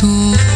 多。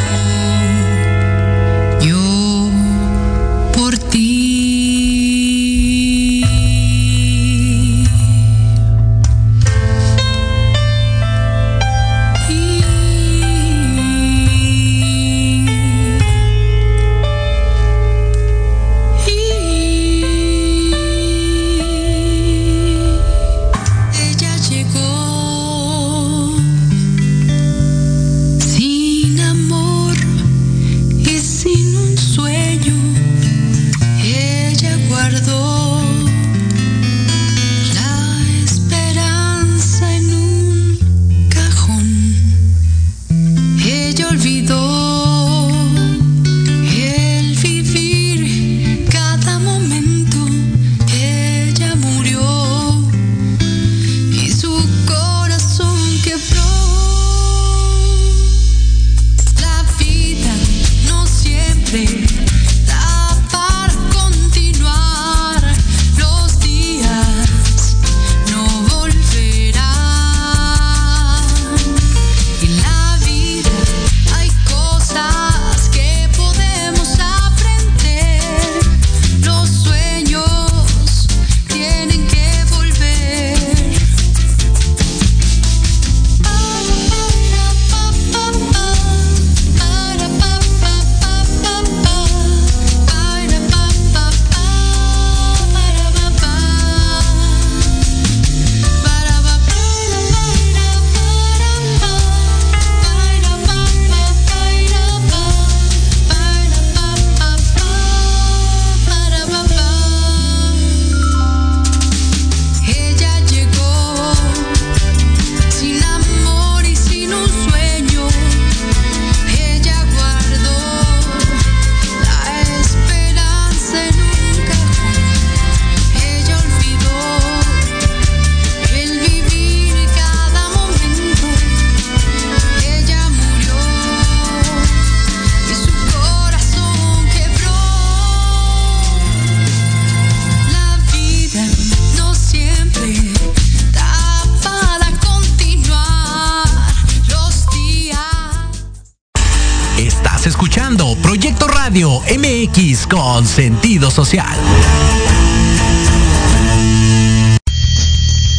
Con sentido social.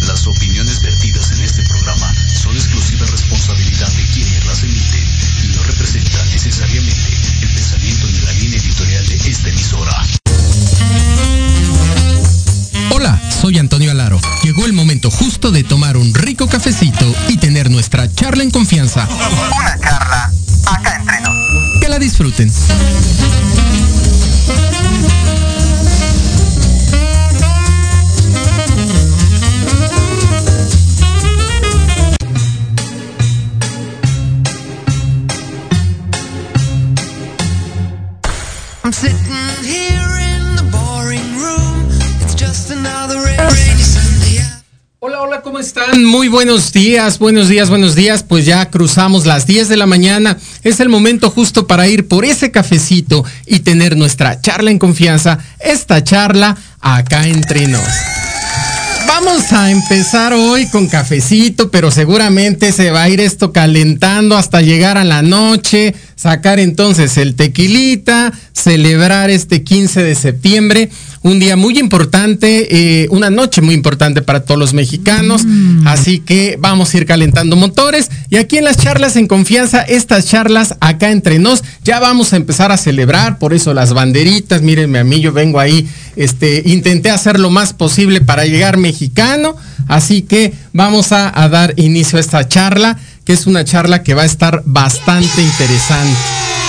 Las opiniones vertidas en este programa son exclusiva responsabilidad de quienes las emiten y no representan necesariamente el pensamiento ni la línea editorial de esta emisora. Hola, soy Antonio Alaro. Llegó el momento justo de tomar un rico cafecito y tener nuestra charla en confianza. Una buenos días, buenos días, buenos días. Pues ya cruzamos las 10 de la mañana. Es el momento justo para ir por ese cafecito y tener nuestra charla en confianza. Esta charla acá entre nos. Vamos a empezar hoy con cafecito, pero seguramente se va a ir esto calentando hasta llegar a la noche, sacar entonces el tequilita, celebrar este 15 de septiembre, un día muy importante, eh, una noche muy importante para todos los mexicanos, así que vamos a ir calentando motores. Y aquí en las charlas en confianza, estas charlas acá entre nos, ya vamos a empezar a celebrar, por eso las banderitas, mírenme a mí, yo vengo ahí, este, intenté hacer lo más posible para llegar mexicano, así que vamos a, a dar inicio a esta charla, que es una charla que va a estar bastante interesante.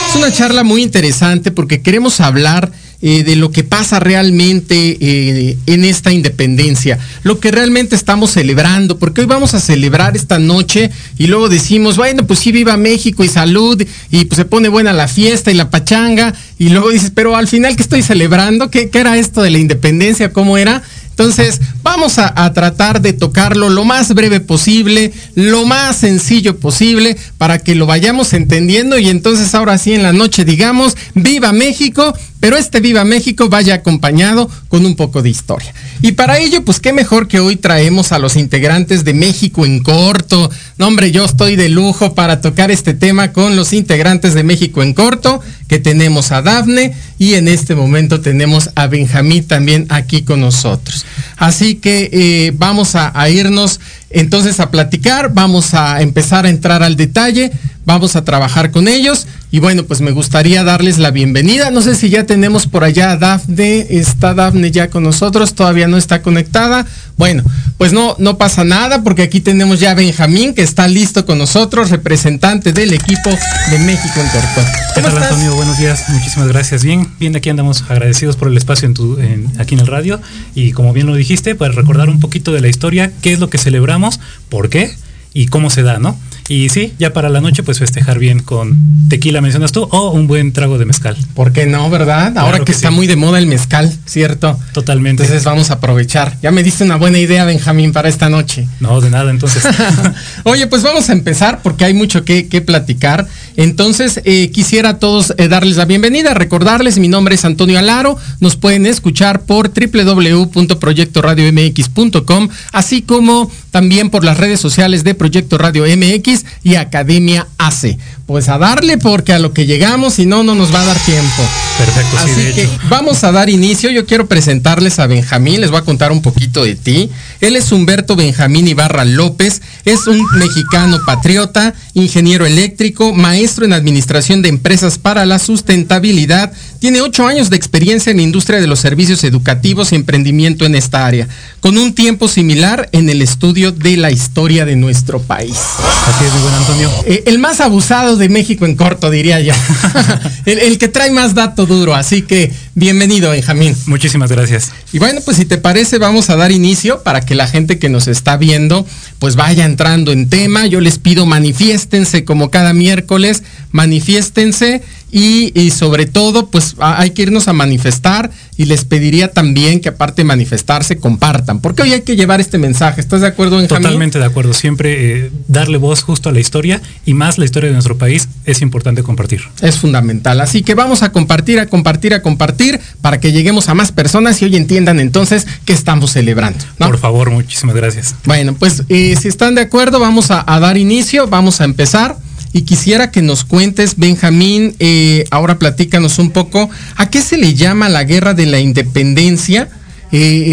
Es una charla muy interesante porque queremos hablar eh, de lo que pasa realmente eh, en esta independencia, lo que realmente estamos celebrando, porque hoy vamos a celebrar esta noche y luego decimos, bueno, pues sí, viva México y salud, y pues se pone buena la fiesta y la pachanga, y luego dices, pero al final, ¿qué estoy celebrando? ¿Qué, qué era esto de la independencia? ¿Cómo era? Entonces, vamos a, tratar de tocarlo lo más breve posible, lo más sencillo posible, para que lo vayamos entendiendo y entonces ahora sí en la noche digamos, viva México, pero este viva México vaya acompañado con un poco de historia. Y para ello, pues qué mejor que hoy traemos a los integrantes de México en corto. No, hombre, yo estoy de lujo para tocar este tema con los integrantes de México en corto, que tenemos a Dafne y en este momento tenemos a Benjamín también aquí con nosotros. Así que eh, vamos a, a irnos entonces a platicar, vamos a empezar a entrar al detalle, vamos a trabajar con ellos y bueno, pues me gustaría darles la bienvenida. No sé si ya tenemos por allá a Dafne, está Dafne ya con nosotros, todavía no está conectada. Bueno, pues no, no pasa nada porque aquí tenemos ya a Benjamín que está listo con nosotros, representante del equipo de México en Corto. ¿Qué tal, Antonio? Buenos días, muchísimas gracias. Bien, bien, aquí andamos agradecidos por el espacio en tu, en, aquí en el radio y como bien lo dijiste, para recordar un poquito de la historia, qué es lo que celebramos, por qué y cómo se da, ¿no? Y sí, ya para la noche, pues festejar bien con tequila, mencionas tú, o un buen trago de mezcal. ¿Por qué no, verdad? Claro Ahora que, está muy de moda el mezcal, ¿cierto? Totalmente. Entonces vamos a aprovechar. Ya me diste una buena idea, Benjamín, para esta noche. No, de nada, entonces. Oye, pues vamos a empezar porque hay mucho que, que platicar. Entonces, eh, quisiera a todos eh, darles la bienvenida, recordarles, mi nombre es Antonio Alaro, nos pueden escuchar por www.proyectoradiomx.com, así como también por las redes sociales de Proyecto Radio MX y Academia AC. Pues a darle porque a lo que llegamos, si no, no nos va a dar tiempo. Perfecto, Así sí, de que hecho. vamos a dar inicio. Yo quiero presentarles a Benjamín, les voy a contar un poquito de ti. Él es Humberto Benjamín Ibarra López, es un mexicano patriota, ingeniero eléctrico, maestro en administración de empresas para la sustentabilidad. Tiene ocho años de experiencia en la industria de los servicios educativos y emprendimiento en esta área, con un tiempo similar en el estudio de la historia de nuestro país. Así es, mi buen Antonio. Eh, el más abusado de México en corto, diría yo. el, el, que trae más dato duro. Así que bienvenido, Benjamín. Muchísimas gracias. Y bueno, pues si te parece, vamos a dar inicio para que la gente que nos está viendo, pues vaya entrando en tema. Yo les pido manifiéstense como cada miércoles, manifiéstense y, y, sobre todo, pues hay que irnos a manifestar y les pediría también que aparte de manifestarse, compartan, porque hoy hay que llevar este mensaje. ¿Estás de acuerdo, Benjamín? Totalmente de acuerdo. Siempre eh, darle voz justo a la historia y más la historia de nuestro país es importante compartir. Es fundamental. Así que vamos a compartir, a compartir, a compartir para que lleguemos a más personas y hoy entiendan entonces que estamos celebrando. ¿no? Por favor, muchísimas gracias. Bueno, pues eh, si están de acuerdo, vamos a, a dar inicio, vamos a empezar. y quisiera que nos cuentes, Benjamín, eh, ahora platícanos un poco, ¿a qué se le llama la guerra de la independencia?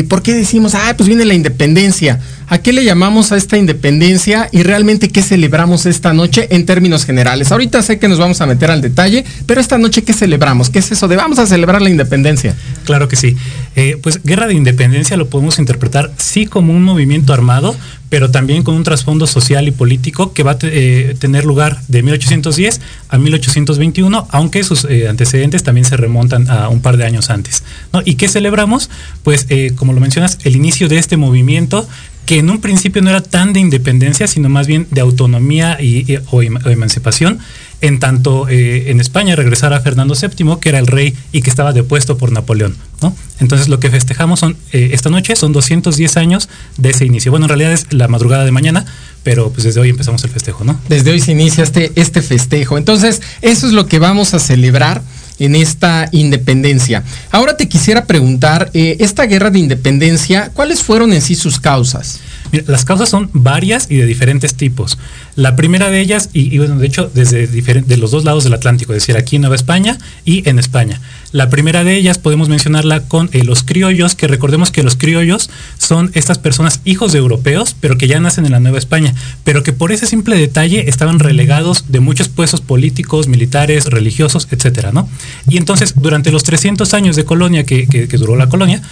¿Por qué decimos, ah, pues viene la independencia? ¿A qué le llamamos a esta independencia y realmente qué celebramos esta noche en términos generales? Ahorita sé que nos vamos a meter al detalle, pero esta noche ¿qué celebramos? ¿Qué es eso de vamos a celebrar la independencia? Claro que sí. Eh, pues Guerra de Independencia lo podemos interpretar sí como un movimiento armado, pero también con un trasfondo social y político que va a eh, tener lugar de 1810 a 1821, aunque sus eh, antecedentes también se remontan a un par de años antes. ¿Y qué celebramos? Pues, eh, como lo mencionas, el inicio de este movimiento que en un principio no era tan de independencia, sino más bien de autonomía y, em- o emancipación, en tanto eh, en España regresara Fernando VII, que era el rey y que estaba depuesto por Napoleón. ¿no? Entonces lo que festejamos son eh, esta noche son 210 años de ese inicio. Bueno, en realidad es la madrugada de mañana, pero pues desde hoy empezamos el festejo, ¿no? Desde hoy se inicia este, este festejo. Entonces, eso es lo que vamos a celebrar en esta independencia. Ahora te quisiera preguntar, eh, esta guerra de independencia, ¿cuáles fueron en sí sus causas? Las causas son varias y de diferentes tipos. La primera de ellas, y, bueno, de hecho, desde los dos lados del Atlántico, es decir, aquí en Nueva España y en España. La primera de ellas podemos mencionarla con eh, los criollos, que recordemos que los criollos son estas personas hijos de europeos, pero que ya nacen en la Nueva España, pero que por ese simple detalle estaban relegados de muchos puestos políticos, militares, religiosos, etcétera, ¿no? Y entonces, durante los 300 años de colonia que duró la colonia,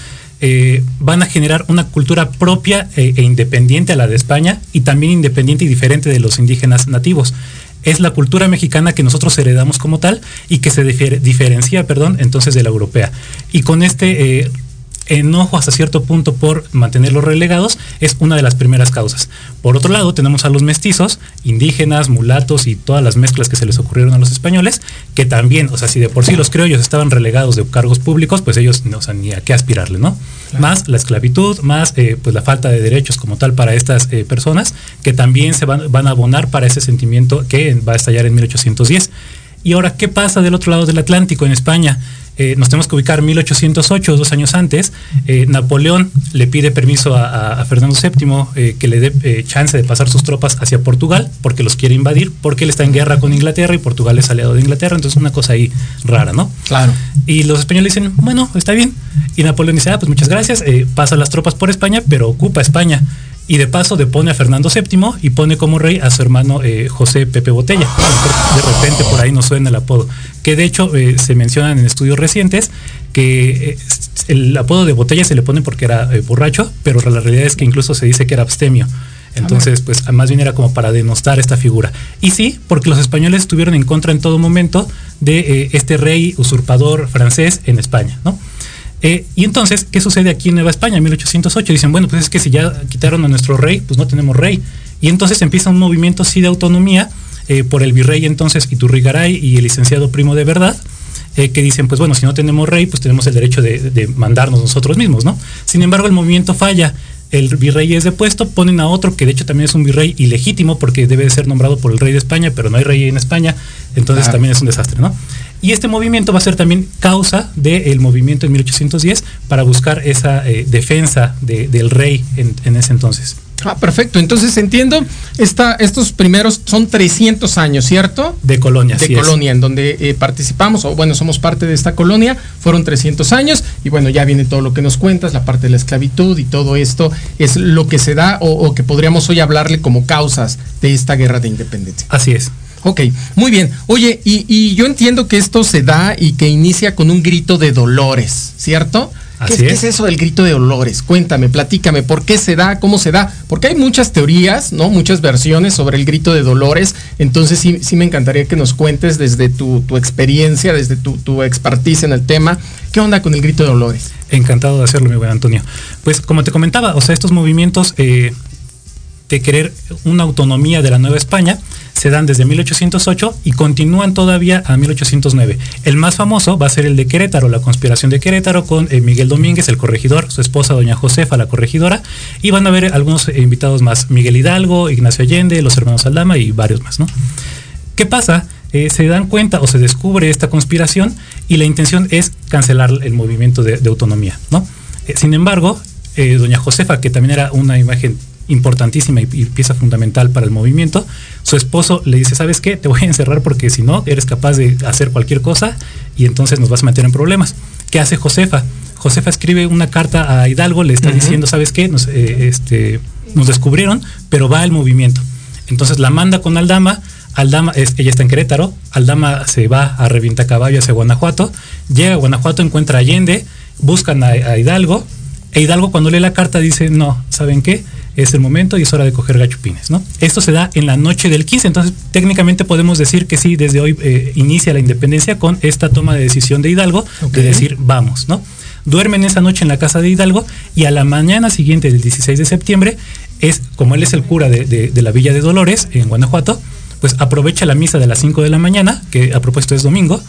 eh, van a generar una cultura propia eh, e independiente a la de España y también independiente y diferente de los indígenas nativos. Es la cultura mexicana que nosotros heredamos como tal y que se diferencia, perdón, entonces de la europea. Y con este eh, enojo hasta cierto punto por mantenerlos relegados es una de las primeras causas. Por otro lado, tenemos a los mestizos, indígenas, mulatos y todas las mezclas que se les ocurrieron a los españoles, que también, o sea, si de por sí los criollos estaban relegados de cargos públicos, pues ellos no, o sea, ni a qué aspirarle, ¿no? Más la esclavitud, más eh, pues la falta de derechos como tal para estas eh, personas, que también se van, van a abonar para ese sentimiento que va a estallar en 1810. Y ahora, ¿qué pasa del otro lado del Atlántico, en España? Eh, nos tenemos que ubicar 1808, dos años antes. eh, Napoleón le pide permiso a, Fernando VII eh, que le dé chance de pasar sus tropas hacia Portugal, porque los quiere invadir, porque él está en guerra con Inglaterra y Portugal es aliado de Inglaterra, entonces una cosa ahí rara, ¿no? Claro. Y los españoles dicen, bueno, está bien. Y Napoleón dice, ah, pues muchas gracias, pasa las tropas por España, pero ocupa España. Y de paso depone a Fernando VII y pone como rey a su hermano eh, José Pepe Botella. De repente por ahí nos suena el apodo. Que de hecho eh, se mencionan en estudios recientes que eh, el apodo de Botella se le pone porque era borracho, pero la realidad es que incluso se dice que era abstemio. Entonces, pues más bien era como para denostar esta figura. Y sí, porque los españoles estuvieron en contra en todo momento de este rey usurpador francés en España, ¿no? Eh, y entonces, ¿qué sucede aquí en Nueva España en 1808? Dicen, bueno, pues es que si ya quitaron a nuestro rey, pues no tenemos rey. Y entonces empieza un movimiento sí de autonomía eh, por el virrey entonces Iturrigaray y el licenciado Primo de Verdad, eh, que dicen, pues bueno, si no tenemos rey, pues tenemos el derecho de, de mandarnos nosotros mismos, ¿no? Sin embargo, el movimiento falla. El virrey es depuesto, ponen a otro que de hecho también es un virrey ilegítimo porque debe de ser nombrado por el rey de España, pero no hay rey en España, entonces también es un desastre, ¿no? Y este movimiento va a ser también causa del movimiento en 1810 para buscar esa eh, defensa de- del rey en, en ese entonces. Ah, perfecto. Entonces entiendo, esta, estos primeros son 300 años, ¿cierto? De colonia, de es. colonia, en donde eh, participamos, o bueno, somos parte de esta colonia, fueron 300 años, y bueno, ya viene todo lo que nos cuentas, la parte de la esclavitud y todo esto es lo que se da, o, o que podríamos hoy hablarle como causas de esta guerra de independencia. Así es. Ok, muy bien. Oye, y, y yo entiendo que esto se da y que inicia con un grito de dolores, ¿cierto? ¿Qué, Así qué es. es eso del grito de dolores? Cuéntame, platícame, ¿por qué se da? ¿Cómo se da? Porque hay muchas teorías, ¿no? Muchas versiones sobre el grito de dolores. Entonces sí, sí me encantaría que nos cuentes desde tu, tu experiencia, desde tu, tu expertise en el tema. ¿Qué onda con el grito de dolores? Encantado de hacerlo, mi buen Antonio. Pues como te comentaba, o sea, estos movimientos eh, de querer una autonomía de la Nueva España se dan desde 1808 y continúan todavía a 1809. El más famoso va a ser el de Querétaro, la conspiración de Querétaro con eh, Miguel Domínguez, el corregidor, su esposa doña Josefa, la corregidora, y van a haber algunos eh, invitados más, Miguel Hidalgo, Ignacio Allende, los hermanos Aldama y varios más, ¿no? ¿Qué pasa? Eh, se dan cuenta o se descubre esta conspiración y la intención es cancelar el movimiento de, autonomía, ¿no? Sin embargo, doña Josefa, que también era una imagen importantísima y, y pieza fundamental para el movimiento, su esposo le dice, ¿sabes qué? Te voy a encerrar porque si no, eres capaz de hacer cualquier cosa y entonces nos vas a meter en problemas. ¿Qué hace Josefa? Josefa escribe una carta a Hidalgo, le está diciendo, ¿sabes qué? Nos, eh, este, nos descubrieron, pero va al movimiento. Entonces la manda con Aldama, Aldama, es, ella está en Querétaro, Aldama se va a revienta caballo hacia Guanajuato, llega a Guanajuato, encuentra a Allende, buscan a, a Hidalgo, e Hidalgo cuando lee la carta dice, no, ¿saben qué? Es el momento y es hora de coger gachupines, ¿no? Esto se da en la noche del 15, entonces técnicamente podemos decir que sí, desde hoy eh, inicia la independencia con esta toma de decisión de Hidalgo, de decir, vamos, ¿no? Duermen esa noche en la casa de Hidalgo y a la mañana siguiente del 16 de septiembre, es como él es el cura de, de- de la Villa de Dolores, en Guanajuato, pues aprovecha la misa de las 5 de la mañana, que a propósito es domingo,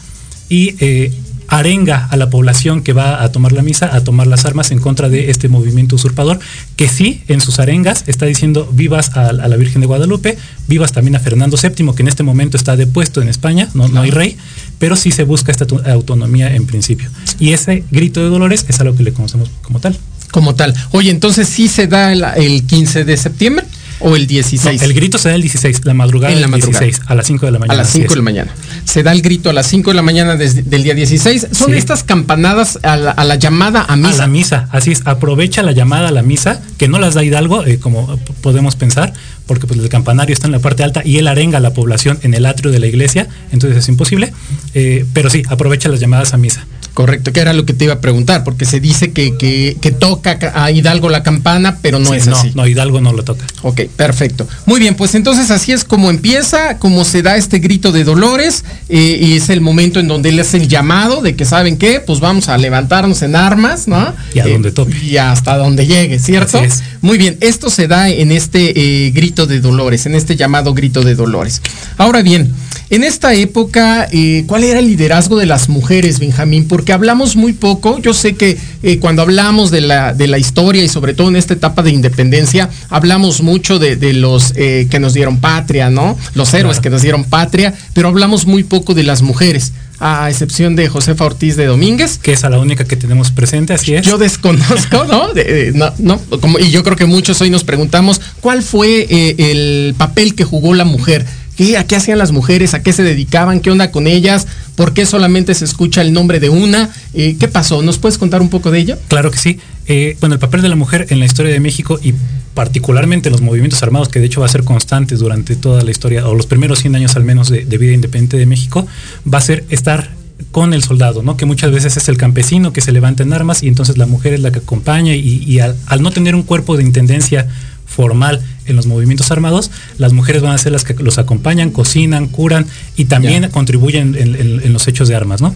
y eh, arenga a la población que va a tomar la misa a tomar las armas en contra de este movimiento usurpador, que sí, en sus arengas está diciendo vivas a, a la Virgen de Guadalupe, vivas también a Fernando VII, que en este momento está depuesto en España, no, no hay rey, pero sí se busca esta autonomía en principio. Y ese grito de Dolores es algo que le conocemos como tal. Como tal. Oye, entonces sí se da el, el 15 de septiembre o el No, 16. el grito se da el 16, la madrugada En la del madrugada. 16, a las 5 de la mañana. a las así 5 de la mañana. Se da el grito a las 5 de la mañana desde- del día 16. Son Sí. estas campanadas a la, a la llamada a A misa. la misa, así es, aprovecha la llamada a la misa, que no las da Hidalgo, eh, como podemos pensar, porque pues el campanario está en la parte alta y él arenga a la población en el atrio de la iglesia, entonces es imposible, eh, pero sí, aprovecha las llamadas a misa. Correcto, que era lo que te iba a preguntar, porque se dice que, que, que toca a Hidalgo la campana, pero no Sí, es así. No, Hidalgo no lo toca. Ok, perfecto. Muy bien, pues entonces así es como empieza, como se da este grito de Dolores, eh, y es el momento en donde él hace el llamado de que, ¿saben qué? Pues vamos a levantarnos en armas, ¿no? Y a Eh, donde tope. Y hasta donde llegue, ¿cierto? Así es. Muy bien, esto se da en este eh, grito de Dolores, en este llamado grito de Dolores. Ahora bien, en esta época, ¿cuál era el liderazgo de las mujeres, Benjamín? Porque hablamos muy poco, yo sé que eh, cuando hablamos de la, de la historia y sobre todo en esta etapa de independencia, hablamos mucho de, de los eh, que nos dieron patria, ¿no? Los héroes Claro. que nos dieron patria, pero hablamos muy poco de las mujeres, a excepción de Josefa Ortiz de Domínguez, Que es a la única que tenemos presente, así es. yo desconozco, ¿no? De- de- no, no, como- y yo creo que muchos hoy nos preguntamos cuál fue eh, el papel que jugó la mujer. ¿Qué, ¿A qué hacían las mujeres? ¿A qué se dedicaban? ¿Qué onda con ellas? ¿Por qué solamente se escucha el nombre de una? Eh, ¿Qué pasó? ¿Nos puedes contar un poco de ello? Claro que sí. Eh, bueno, el papel de la mujer en la historia de México y particularmente en los movimientos armados, que de hecho va a ser constante durante toda la historia, o los primeros 100 años al menos de, vida independiente de México, va a ser estar con el soldado, ¿no? Que muchas veces es el campesino que se levanta en armas y entonces la mujer es la que acompaña y, al no tener un cuerpo de intendencia formal en los movimientos armados, las mujeres van a ser las que los acompañan, cocinan, curan y también Ya. contribuyen en, en- en los hechos de armas, ¿no?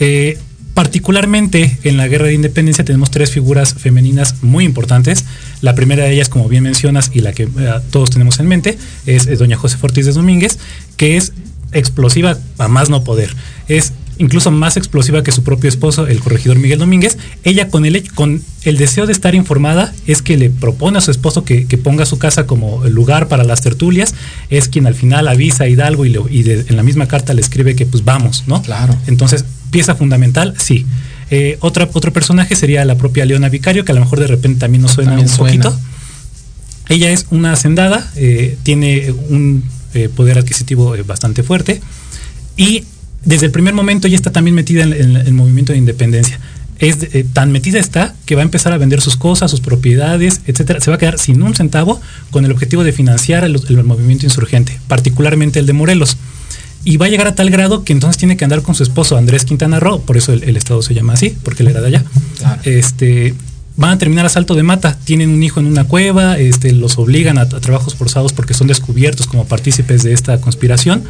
Eh, particularmente en la guerra de independencia tenemos tres figuras femeninas muy importantes. La primera de ellas, como bien mencionas, y la que eh, todos tenemos en mente, es, eh, doña José Ortiz de Domínguez, que es explosiva a más no poder. Es incluso más explosiva que su propio esposo, el corregidor Miguel Domínguez. Ella con el, con el deseo de estar informada es que le propone a su esposo que, que ponga su casa como lugar para las tertulias. Es quien al final avisa a Hidalgo y, le- y de- en la misma carta le escribe que pues vamos, ¿no? Claro. Entonces, pieza fundamental, sí. Eh, otra, otro personaje sería la propia Leona Vicario, que a lo mejor de repente también nos suena También un suena. poquito. Ella es una hacendada, eh, tiene un eh, poder adquisitivo bastante fuerte y desde el primer momento ella está también metida en, en el movimiento de independencia. Es eh, tan metida está que va a empezar a vender sus cosas, sus propiedades, etcétera. Se va a quedar sin un centavo con el objetivo de financiar el, el movimiento insurgente, particularmente el de Morelos. Y va a llegar a tal grado que entonces tiene que andar con su esposo Andrés Quintana Roo, por eso el, el estado se llama así, porque él era de allá. Claro. Este, van a terminar asalto de mata, tienen un hijo en una cueva, este, los obligan a, a trabajos forzados porque son descubiertos como partícipes de esta conspiración.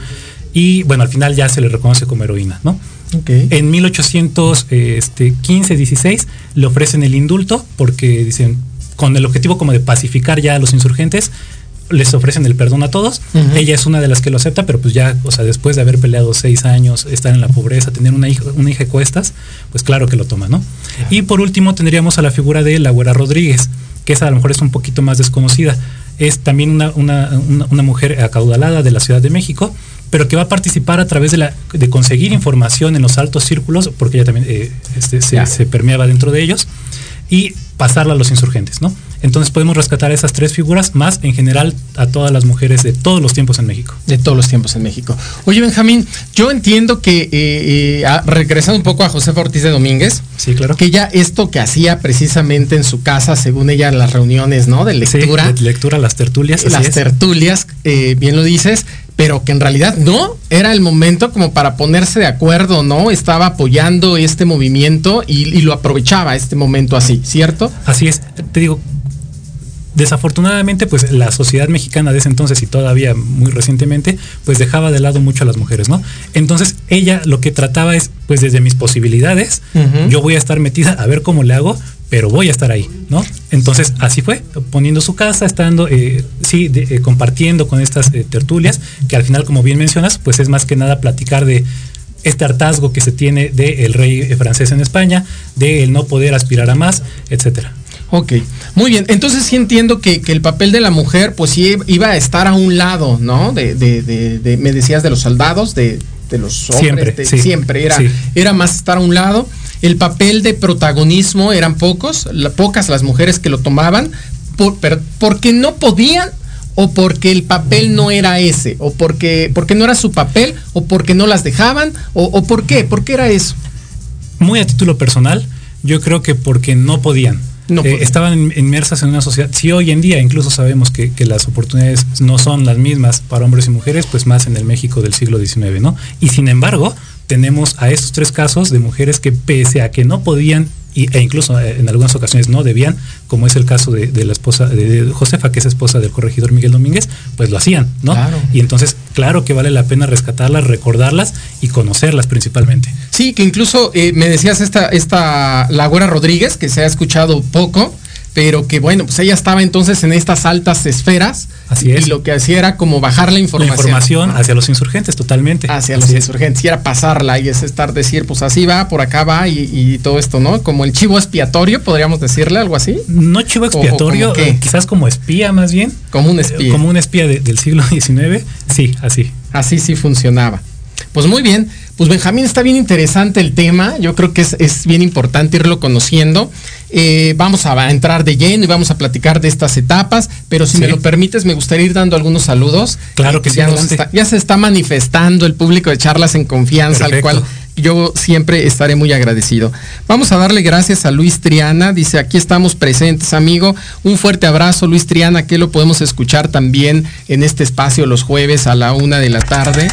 Y bueno, al final ya se le reconoce como heroína, ¿no? Ok. En 1815-16 le ofrecen el indulto porque dicen, con el objetivo como de pacificar ya a los insurgentes, les ofrecen el perdón a todos. Ella es una de las que lo acepta, pero pues ya, o sea, después de haber peleado seis años, estar en la pobreza, tener una hija, una hija de cuestas, pues claro que lo toma, ¿no? Y por último tendríamos a la figura de la Güera Rodríguez, que esa a lo mejor es un poquito más desconocida. Es también una, una, una, una mujer acaudalada de la Ciudad de México, pero que va a participar a través de, la, de conseguir información en los altos círculos, porque ella también eh, este, se, se permeaba dentro de ellos, y pasarla a los insurgentes, ¿no? Entonces podemos rescatar esas tres figuras, más en general a todas las mujeres de todos los tiempos en México. De todos los tiempos en México. Oye, Benjamín, yo entiendo que, eh, eh, ah, regresando un poco a José Ortiz de Domínguez, Sí, claro. que ella esto que hacía precisamente en su casa, según ella en las reuniones, ¿no? De Sí, lectura, de lectura, las tertulias. así las es. tertulias, eh, bien lo dices, pero que en realidad no, era el momento como para ponerse de acuerdo, ¿no? Estaba apoyando este movimiento y, y lo aprovechaba este momento así, ¿cierto? Así es, te digo, desafortunadamente, pues la sociedad mexicana de ese entonces y todavía muy recientemente, pues dejaba de lado mucho a las mujeres, ¿no? Entonces ella lo que trataba es, pues desde mis posibilidades, yo voy a estar metida a ver cómo le hago, pero voy a estar ahí, ¿no? Entonces así fue, poniendo su casa, estando, eh, sí, de- eh, compartiendo con estas eh, tertulias, que al final, como bien mencionas, pues es más que nada platicar de este hartazgo que se tiene del rey francés en España, de el no poder aspirar a más, etcétera. Ok, muy bien. Entonces sí entiendo que, que el papel de la mujer, pues sí iba a estar a un lado, ¿no? De, de- de- de- me decías de los soldados, de, de los hombres, Siempre, sí. siempre era, Sí. era más estar a un lado. El papel de protagonismo eran pocos, la- pocas las mujeres que lo tomaban, por, pero- porque no podían o porque el papel no era ese, o porque, porque no era su papel, o porque no las dejaban, o, o por qué, por qué era eso. muy a título personal, yo creo que porque no podían. No Eh, podían. estaban inmersas en una sociedad. Si hoy en día incluso sabemos que, que las oportunidades no son las mismas para hombres y mujeres, pues más en el México del siglo XIX, ¿no? Y sin embargo, tenemos a estos tres casos de mujeres que pese a que no podían y- e incluso eh, en algunas ocasiones no debían, como es el caso de, de la esposa de, de Josefa, que es esposa del corregidor Miguel Domínguez, pues lo hacían, ¿no? Claro. Y entonces, claro que vale la pena rescatarlas, recordarlas y conocerlas principalmente. Sí, que incluso eh, me decías esta, esta Lagora Rodríguez, que se ha escuchado poco, pero que bueno, pues ella estaba entonces en estas altas esferas. Así es. Y lo que hacía era como bajar la La información. información hacia los insurgentes, totalmente. Hacia Así los es. insurgentes, y era pasarla y es estar decir, pues así va, por acá va y, y todo esto, ¿no? Como el chivo expiatorio, podríamos decirle algo así, No chivo O- o expiatorio, como qué? eh, quizás como espía más bien. como un espía. Eh, Como un espía de- del siglo XIX. Sí, así. Así sí funcionaba. Pues muy bien, pues Benjamín está bien interesante el tema, yo creo que es, es bien importante irlo conociendo. Eh, vamos a entrar de lleno y vamos a platicar de estas etapas, pero si Sí. me lo permites me gustaría ir dando algunos saludos. Claro que sí, ya, está- se está manifestando el público de charlas en confianza, al cual yo siempre estaré muy agradecido. Vamos a darle gracias a Luis Triana, dice aquí estamos presentes, amigo. Un fuerte abrazo, Luis Triana, que lo podemos escuchar también en este espacio los jueves a la una de la tarde.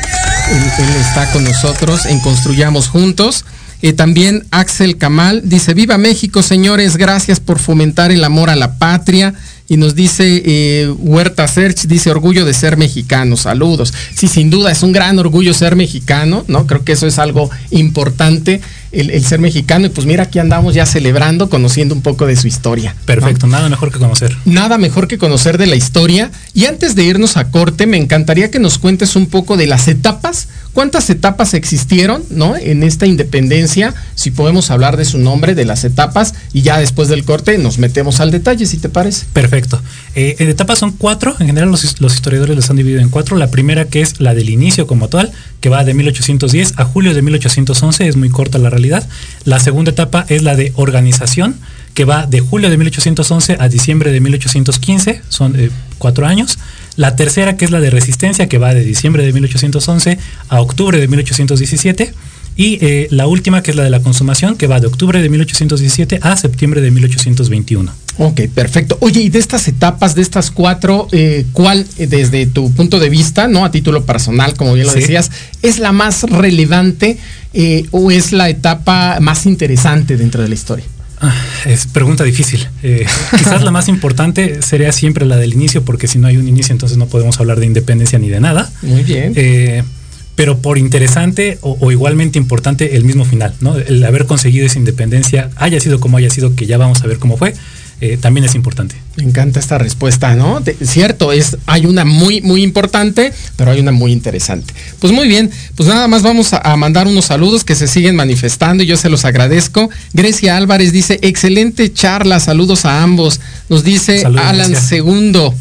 Él, está con nosotros en Construyamos Juntos. Eh, también Axel Kamal dice, viva México, señores, gracias por fomentar el amor a la patria. Y nos dice eh, Huerta Search, dice orgullo de ser mexicano, saludos. Sí, sin duda es un gran orgullo ser mexicano, ¿no? Creo que eso es algo importante, el, el ser mexicano. Y pues mira, aquí andamos ya celebrando, conociendo un poco de su historia. ¿no? Perfecto, nada mejor que conocer. Nada mejor que conocer de la historia. Y antes de irnos a corte, me encantaría que nos cuentes un poco de las etapas. ¿Cuántas etapas existieron, no? En esta independencia, si podemos hablar de su nombre, de las etapas, y ya después del corte nos metemos al detalle, si te parece. Perfecto. Eh, en etapas son cuatro, en general los, his- los historiadores los han dividido en cuatro. La primera que es la del inicio como tal, que va de 1810 a julio de 1811, es muy corta la realidad. La segunda etapa es la de organización, que va de julio de 1811 a diciembre de 1815, son eh, cuatro años. La tercera, que es la de resistencia, que va de diciembre de 1811 a octubre de 1817. Y eh, la última, que es la de la consumación, que va de octubre de 1817 a septiembre de 1821. Ok, perfecto. Oye, y de estas etapas, de estas cuatro, eh, ¿cuál, desde tu punto de vista, no a título personal, como bien lo Sí. decías, es la más relevante eh, o es la etapa más interesante dentro de la historia? Ah, Es pregunta difícil. Eh, quizás la más importante sería siempre la del inicio, porque si no hay un inicio, entonces no podemos hablar de independencia ni de nada. Muy bien. Eh, pero por interesante o, o igualmente importante el mismo final, ¿no? El haber conseguido esa independencia, haya sido como haya sido, que ya vamos a ver cómo fue, eh, también es importante. Me encanta esta respuesta, ¿no? De- cierto, es, hay una muy, muy importante, pero hay una muy interesante. Pues muy bien, pues nada más vamos a, a mandar unos saludos que se siguen manifestando y yo se los agradezco. Grecia Álvarez dice, excelente charla, saludos a ambos. Nos dice Saludos, Alan Grecia. Segundo.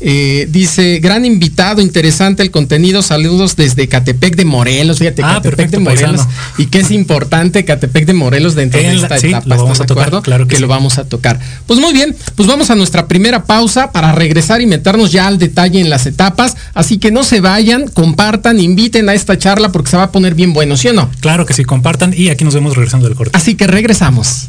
Eh, dice, gran invitado, interesante el contenido. Saludos desde Catepec de Morelos. Fíjate, Ah, Catepec perfecto, de Morelos. paisano. Y que es importante Catepec de Morelos dentro de esta sí, etapa. lo vamos ¿estás a de tocar, acuerdo? claro que lo sí. vamos a tocar. Pues muy bien, pues vamos a nuestra primera pausa para regresar y meternos ya al detalle en las etapas. Así que no se vayan, compartan, inviten a esta charla porque se va a poner bien bueno, ¿sí o no? Claro que sí, compartan y aquí nos vemos regresando del corte. Así que regresamos.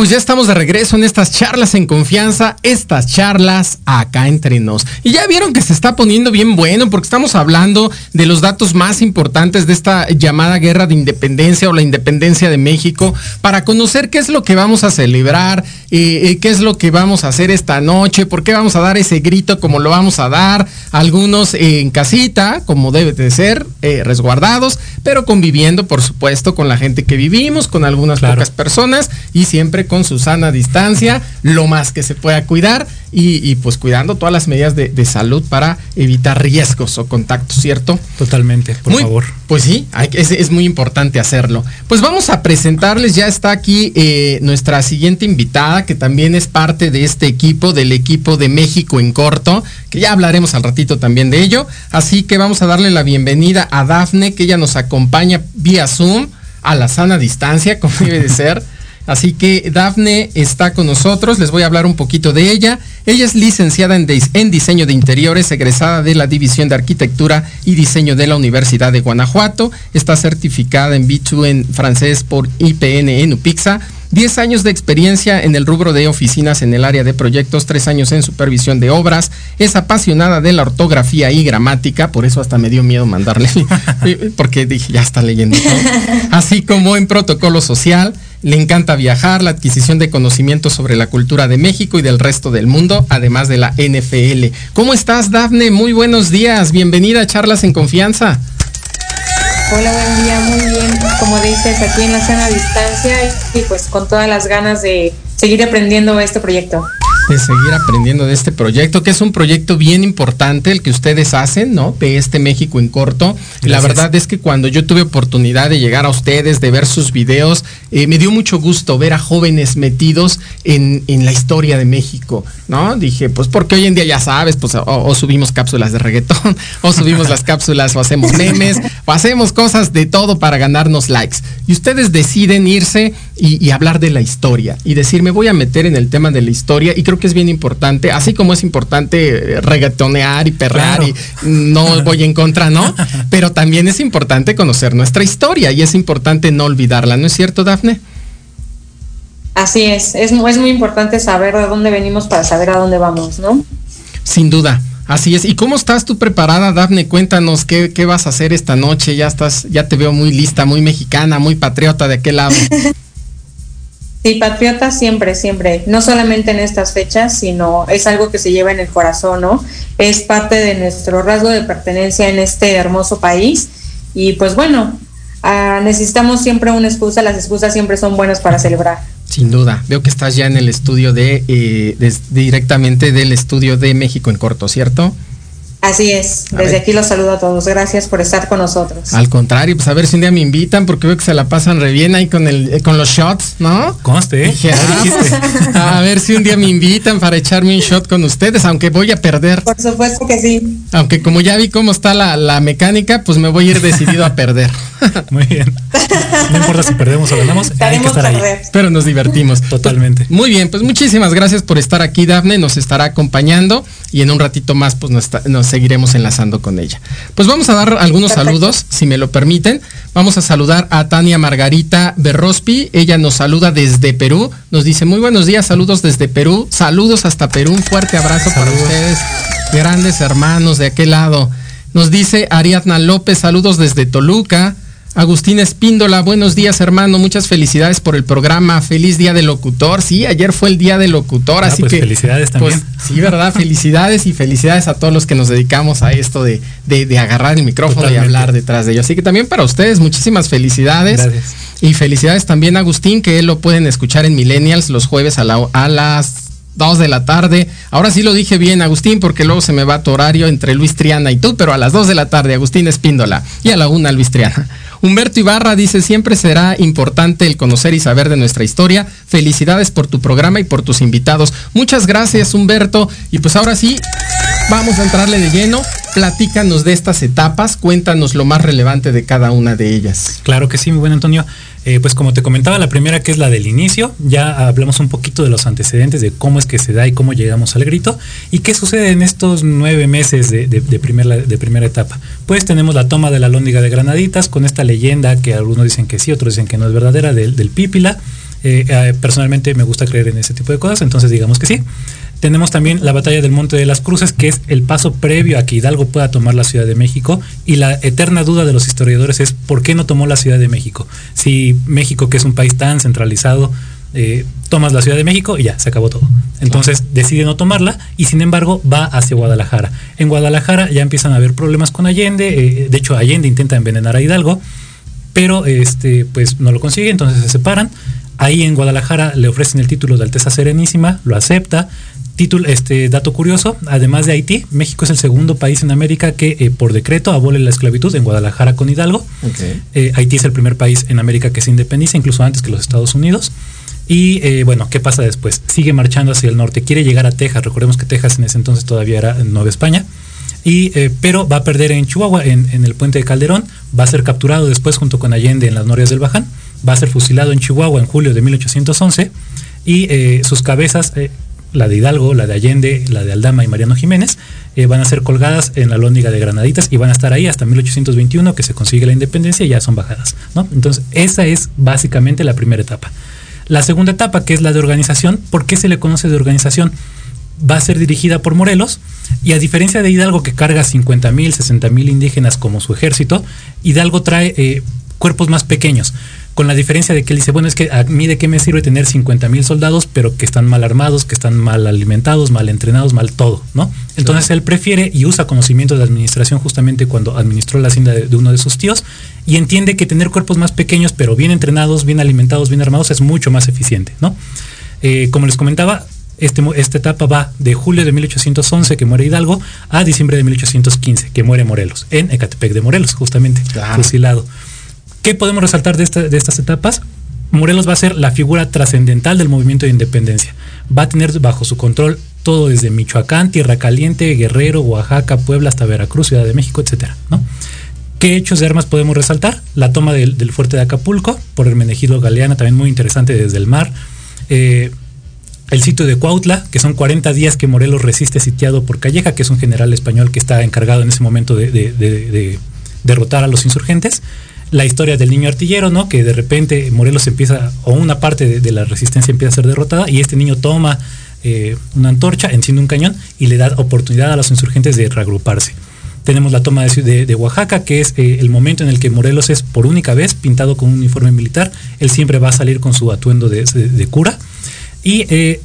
Pues ya estamos de regreso en estas charlas en confianza, estas charlas acá entre nos. Y ya vieron que se está poniendo bien bueno porque estamos hablando de los datos más importantes de esta llamada guerra de independencia o la independencia de México para conocer qué es lo que vamos a celebrar, eh, eh, qué es lo que vamos a hacer esta noche, por qué vamos a dar ese grito como lo vamos a dar, algunos eh, en casita, como debe de ser, eh, resguardados, pero conviviendo, por supuesto, con la gente que vivimos, con algunas Claro. pocas personas y siempre con su sana distancia, lo más que se pueda cuidar y, y, pues cuidando todas las medidas de, de salud para evitar riesgos o contactos, ¿cierto? Totalmente, por Muy- favor. Pues sí, hay que- es, es muy importante hacerlo. Pues vamos a presentarles, ya está aquí eh, nuestra siguiente invitada, que también es parte de este equipo, del equipo de México en corto, que ya hablaremos al ratito también de ello. Así que vamos a darle la bienvenida a Dafne, que ella nos acompaña vía Zoom a la sana distancia, como debe de ser. Así que Dafne está con nosotros, les voy a hablar un poquito de ella. Ella es licenciada en, en diseño de interiores, egresada de la División de Arquitectura y Diseño de la Universidad de Guanajuato. Está certificada en B2 en francés por IPN en UPIXA. 10 años de experiencia en el rubro de oficinas en el área de proyectos, 3 años en supervisión de obras. Es apasionada de la ortografía y gramática, por eso hasta me dio miedo mandarle, porque dije, ya está leyendo todo. Así como en protocolo social. Le encanta viajar, la adquisición de conocimientos sobre la cultura de México y del resto del mundo, además de la NFL. ¿Cómo estás, Dafne? Muy buenos días. Bienvenida a Charlas en Confianza. Hola, buen día, muy bien. Como dices, aquí en la sana distancia y pues con todas las ganas de seguir aprendiendo este proyecto. De seguir aprendiendo de este proyecto, que es un proyecto bien importante el que ustedes hacen, ¿no? De este México en corto. La verdad es que cuando yo tuve oportunidad de llegar a ustedes, de ver sus videos, eh, me dio mucho gusto ver a jóvenes metidos en, en la historia de México, ¿no? Dije, pues porque hoy en día ya sabes, pues o, o subimos cápsulas de reggaetón, o subimos las cápsulas, o hacemos memes, o hacemos cosas de todo para ganarnos likes. Y ustedes deciden irse y, y hablar de la historia y decir, me voy a meter en el tema de la historia y creo que es bien importante, así como es importante eh, reggaetonear y perrear Claro. y no voy en contra, ¿no? Pero también es importante conocer nuestra historia y es importante no olvidarla, ¿no es cierto, Dafne? Así es, es, es muy importante saber de dónde venimos para saber a dónde vamos, ¿no? Sin duda. Así es. ¿Y cómo estás tú preparada, Dafne? Cuéntanos qué, qué vas a hacer esta noche. Ya estás, ya te veo muy lista, muy mexicana, muy patriota de aquel lado. Sí, patriota siempre, siempre, no solamente en estas fechas, sino es algo que se lleva en el corazón, ¿no? Es parte de nuestro rasgo de pertenencia en este hermoso país y pues bueno, ah, necesitamos siempre una excusa, las excusas siempre son buenas para celebrar. Sin duda. Veo que estás ya en el estudio de, eh, des- directamente del estudio de México en corto, ¿cierto? Así es, A desde ver. aquí los saludo a todos, gracias por estar con nosotros. Al contrario, pues a ver si un día me invitan, porque veo que se la pasan re bien ahí con el, eh, con los shots, ¿no? Conste, ¿eh? Dije, ah, a ver si un día me invitan para echarme un shot con ustedes, aunque voy a perder. Por supuesto que sí. Aunque como ya vi cómo está la, la mecánica, pues me voy a ir decidido a perder. Muy bien. No importa si perdemos o ganamos, hay que estar ahí. Pero nos divertimos. Totalmente. Muy bien, pues muchísimas gracias por estar aquí, Dafne. Nos estará acompañando y en un ratito más, pues nos, está- nos seguiremos enlazando con ella. Pues vamos a dar algunos Perfecto. saludos, si me lo permiten. Vamos a saludar a Tania Margarita Berrospi. Ella nos saluda desde Perú. Nos dice muy buenos días, saludos desde Perú. Saludos hasta Perú. Un fuerte abrazo para ustedes, grandes hermanos de aquel lado. Nos dice Ariadna López, saludos desde Toluca. Agustín Espíndola, buenos días hermano, muchas felicidades por el programa, feliz día del locutor, sí, ayer fue el día del locutor, Ah, así pues que... felicidades pues, también. sí, ¿verdad? Felicidades y felicidades a todos los que nos dedicamos a esto de, de- de agarrar el micrófono Totalmente. y hablar detrás de ello. Así que también para ustedes, muchísimas felicidades. Gracias. Y felicidades también a Agustín, que lo pueden escuchar en Millennials los jueves a, la- a las 2 de la tarde. Ahora sí lo dije bien, Agustín, porque luego se me va tu horario entre Luis Triana y tú, pero a las 2 de la tarde, Agustín Espíndola. Y a la 1, Luis Triana. Humberto Ibarra dice, siempre será importante el conocer y saber de nuestra historia. Felicidades por tu programa y por tus invitados. Muchas gracias, Humberto. Y pues ahora sí, vamos a entrarle de lleno. Platícanos de estas etapas, cuéntanos lo más relevante de cada una de ellas. Claro que sí, muy buen Antonio. Eh, pues como te comentaba, la primera que es la del inicio, ya hablamos un poquito de los antecedentes, de cómo es que se da y cómo llegamos al grito, y qué sucede en estos nueve meses de, de primera etapa. Pues tenemos la toma de la lóndiga de Granaditas, con esta leyenda que algunos dicen que sí, otros dicen que no es verdadera, del, del Pípila. Eh, eh, personalmente me gusta creer en ese tipo de cosas, entonces digamos que sí. Tenemos también la batalla del Monte de las Cruces, que es el paso previo a que Hidalgo pueda tomar la Ciudad de México. Y la eterna duda de los historiadores es por qué no tomó la Ciudad de México. Si México, que es un país tan centralizado, eh, tomas la Ciudad de México y ya, se acabó todo. Entonces decide no tomarla y sin embargo va hacia Guadalajara. En Guadalajara ya empiezan a haber problemas con Allende. eh, de hecho, Allende intenta envenenar a Hidalgo pero este pues no lo consigue, entonces se separan. Ahí en Guadalajara le ofrecen el título de Alteza Serenísima, lo acepta. Título, este dato curioso, además de Haití, México es el segundo país en América que eh, por decreto abole la esclavitud en Guadalajara con Hidalgo. Eh, Haití es el primer país en América que se independiza, incluso antes que los Estados Unidos. Y eh, bueno, ¿qué pasa después? Sigue marchando hacia el norte, quiere llegar a Texas. Recordemos que Texas en ese entonces todavía era Nueva España. Y, eh, pero va a perder en Chihuahua, en, en el puente de Calderón. Va a ser capturado después junto con Allende en las Norias del Baján. Va a ser fusilado en Chihuahua en julio de 1811. Y eh, sus cabezas, eh, la de Hidalgo, la de Allende, la de Aldama y Mariano Jiménez, eh, van a ser colgadas en la lóndiga de Granaditas y van a estar ahí hasta 1821 que se consigue la independencia y ya son bajadas. Entonces, esa es básicamente la primera etapa. La segunda etapa, que es la de organización, ¿por qué se le conoce de organización? Va a ser dirigida por Morelos y a diferencia de Hidalgo que carga 50 mil, 60 mil indígenas como su ejército, Hidalgo trae eh, cuerpos más pequeños con la diferencia de que él dice, bueno, es que a mí de qué me sirve tener 50 mil soldados, pero que están mal armados, que están mal alimentados, mal entrenados, mal todo, ¿no? Entonces él prefiere y usa conocimiento de administración justamente cuando administró la hacienda de, de, uno de sus tíos y entiende que tener cuerpos más pequeños, pero bien entrenados, bien alimentados, bien armados, es mucho más eficiente, ¿no? Eh, como les comentaba, este, esta etapa va de julio de 1811, que muere Hidalgo, a diciembre de 1815, que muere Morelos, en Ecatepec de Morelos, justamente, claro. fusilado. ¿Qué podemos resaltar de, esta, de estas etapas? Morelos va a ser la figura trascendental del movimiento de independencia. Va a tener bajo su control todo desde Michoacán, Tierra Caliente, Guerrero, Oaxaca, Puebla hasta Veracruz, Ciudad de México, etcétera, ¿no? ¿Qué hechos de armas podemos resaltar? La toma del, fuerte de Acapulco por Hermenegildo Galeana, también muy interesante desde el mar. Eh, el sitio de Cuautla, que son 40 días que Morelos resiste sitiado por Calleja, que es un general español que está encargado en ese momento de derrotar a los insurgentes la historia del niño artillero, ¿no? Que de repente Morelos empieza, o una parte de, la resistencia empieza a ser derrotada y este niño toma eh, una antorcha, enciende un cañón y le da oportunidad a los insurgentes de reagruparse. Tenemos la toma de, Oaxaca, que es eh, el momento en el que Morelos es por única vez pintado con un uniforme militar. Él siempre va a salir con su atuendo de, de cura. Y eh,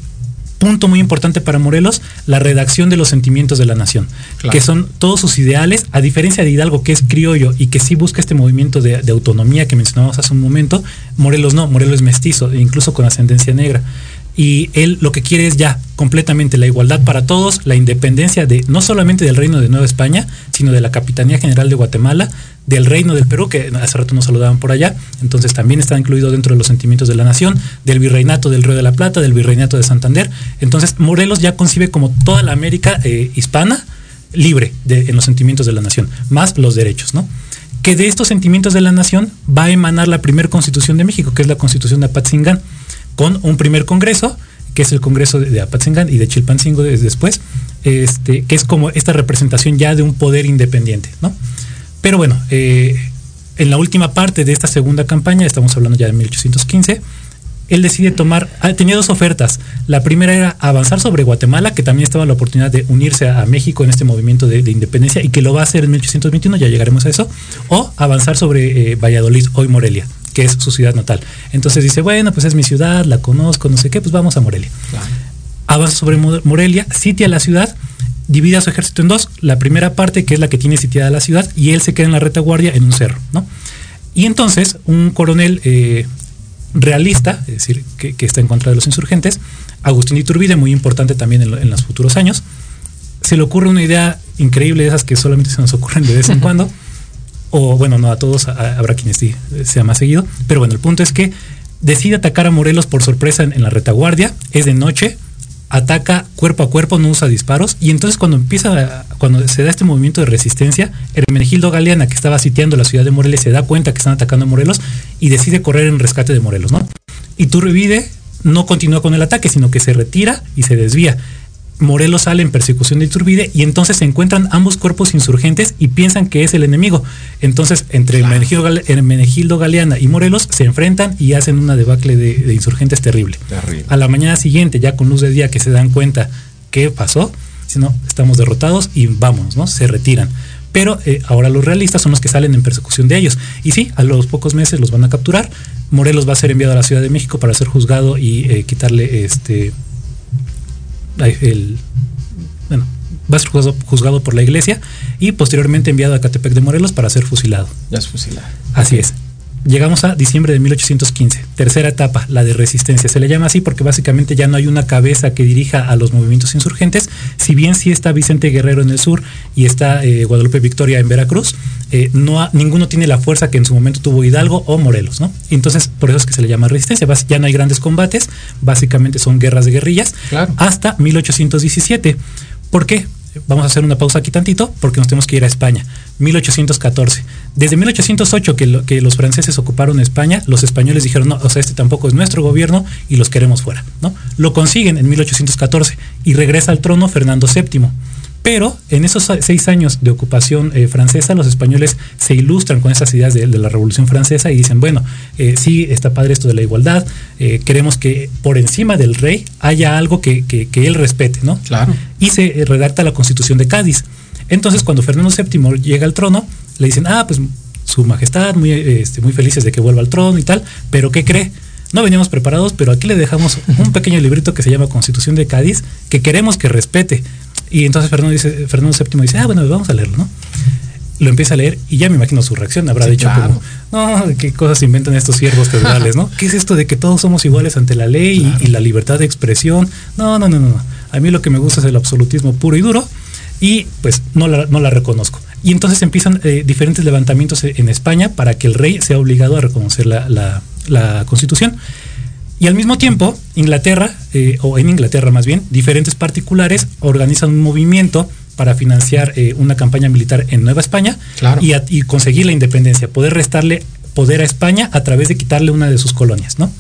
punto muy importante para Morelos, la redacción de los sentimientos de la nación, claro. que son todos sus ideales, a diferencia de Hidalgo, que es criollo y que sí busca este movimiento de, de autonomía que mencionábamos hace un momento, Morelos no, Morelos es mestizo, incluso con ascendencia negra. Y él lo que quiere es ya completamente la igualdad para todos, la independencia de no solamente del reino de Nueva España, sino de la Capitanía General de Guatemala, del reino del Perú, que hace rato nos saludaban por allá, entonces también está incluido dentro de los sentimientos de la nación, del virreinato del Río de la Plata, del virreinato de Santander. Entonces Morelos ya concibe como toda la América eh, hispana libre en los sentimientos de la nación, más los derechos, ¿no? Que de estos sentimientos de la nación va a emanar la primera constitución de México, que es la constitución de Apatzingán, con un primer congreso, que es el congreso de, Apatzingán y de Chilpancingo después, este, que es como esta representación ya de un poder independiente, ¿no? Pero bueno, eh, en la última parte de esta segunda campaña, estamos hablando ya de 1815, él decide tomar, ah, tenía dos ofertas. La primera era avanzar sobre Guatemala, que también estaba la oportunidad de unirse a, México en este movimiento de, de, independencia y que lo va a hacer en 1821, ya llegaremos a eso, o avanzar sobre eh, Valladolid, hoy Morelia, que es su ciudad natal. Entonces dice, bueno, pues es mi ciudad, la conozco, no sé qué, pues vamos a Morelia. Claro. Avanza sobre Morelia, sitia la ciudad, divide a su ejército en dos. La primera parte, que es la que tiene sitiada la ciudad, y él se queda en la retaguardia en un cerro, ¿no? Y entonces, un coronel eh, realista, es decir, que, que, está en contra de los insurgentes, Agustín Iturbide, muy importante también en, en, los futuros años, se le ocurre una idea increíble de esas que solamente se nos ocurren de vez en cuando, o bueno, no a todos, habrá quienes sí sea más seguido, pero bueno, el punto es que decide atacar a Morelos por sorpresa en, en la retaguardia, es de noche, ataca cuerpo a cuerpo, no usa disparos, y entonces cuando empieza, cuando se da este movimiento de resistencia, Hermenegildo Galeana, que estaba sitiando la ciudad de Morelia, se da cuenta que están atacando a Morelos y decide correr en rescate de Morelos, ¿no? Y Turbide no continúa con el ataque, sino que se retira y se desvía. Morelos sale en persecución de Iturbide y entonces se encuentran ambos cuerpos insurgentes y piensan que es el enemigo. Entonces, entre claro. Hermenegildo, Hermenegildo, Galeana y Morelos se enfrentan y hacen una debacle de, de insurgentes terrible. terrible. A la mañana siguiente, ya con luz de día que se dan cuenta qué pasó, si no, estamos derrotados y vamos, ¿no? Se retiran. Pero eh, ahora los realistas son los que salen en persecución de ellos. Y sí, a los pocos meses los van a capturar. Morelos va a ser enviado a la Ciudad de México para ser juzgado y eh, quitarle este el, bueno, va a ser juzgado, juzgado, por la iglesia y posteriormente enviado a Catepec de Morelos para ser fusilado. Ya es fusilado. Así es. Llegamos a diciembre de 1815, tercera etapa, la de resistencia. Se le llama así porque básicamente ya no hay una cabeza que dirija a los movimientos insurgentes, si bien sí está Vicente Guerrero en el sur y está eh, Guadalupe Victoria en Veracruz, eh, no ha, ninguno tiene la fuerza que en su momento tuvo Hidalgo o Morelos, ¿no? Entonces, por eso es que se le llama resistencia. Ya no hay grandes combates, básicamente son guerras de guerrillas, claro. hasta 1817. ¿Por qué? Vamos a hacer una pausa aquí tantito porque nos tenemos que ir a España. 1814. Desde 1808 que, lo- que los franceses ocuparon España, los españoles dijeron, no, o sea, este tampoco es nuestro gobierno y los queremos fuera, ¿no? Lo consiguen en 1814 y regresa al trono Fernando VII. Pero en esos seis años de ocupación eh, francesa, los españoles se ilustran con esas ideas de, de la Revolución Francesa y dicen, bueno, eh, sí, está padre esto de la igualdad, eh, queremos que por encima del rey haya algo que, que- que él respete, ¿no? Claro. Y se redacta la Constitución de Cádiz. Entonces, cuando Fernando VII llega al trono, le dicen, ah, pues su majestad, muy, este, muy felices de que vuelva al trono y tal, pero ¿qué cree? No veníamos preparados, pero aquí le dejamos un pequeño librito que se llama Constitución de Cádiz, que queremos que respete. Y entonces Fernando, dice, Fernando VII dice, ah, bueno, vamos a leerlo, ¿no? Lo empieza a leer y ya me imagino su reacción. Habrá Sí, dicho claro. como, no, qué cosas inventan estos siervos feudales, ¿no? ¿Qué es esto de que todos somos iguales ante la ley y- y, la libertad de expresión? No, no, no, no. no. A mí lo que me gusta es el absolutismo puro y duro y pues no la, no la reconozco. Y entonces empiezan eh, diferentes levantamientos en España para que el rey sea obligado a reconocer la, la- la constitución. Y al mismo tiempo, Inglaterra, eh, o en Inglaterra más bien, diferentes particulares organizan un movimiento para financiar eh, una campaña militar en Nueva España Claro. y, a- y conseguir la independencia, poder restarle poder a España a través de quitarle una de sus colonias, ¿no?